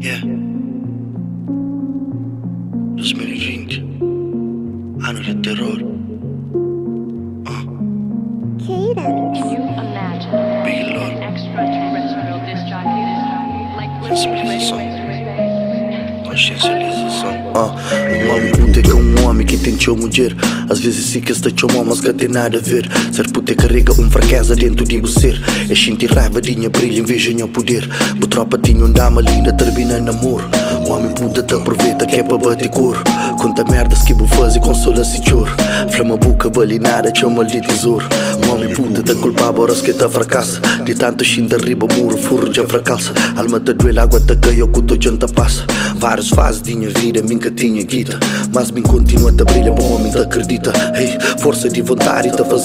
Yeah. 2020. Ano de terror. Cadence. Can you imagine Big Lord. Sensibilização. Consciencialização. Ah, mami puta que homem que tem teu mulher Às vezes se que está teu mas que tem nada a ver. Ser puta carrega um fracasso dentro de você. É sentir raiva, dinha brilha, inveja o poder. Bo tropa tinha um dama linda, termina namoro Homem puta te aproveita que é para bater cor. Conta merdas que vou fazer, consola-se choro Flama boca, vale nada, chama de tesouro Homem puta te culpa, te fracassa De tanto riba, muro, furro, já fracalça Alma te doer, água te caiu, que tu janta passa fases de minha vida, minha tinha guita Mas me continua a brilhar, bom homem te acredita. Hey, força de vontade, tá fazendo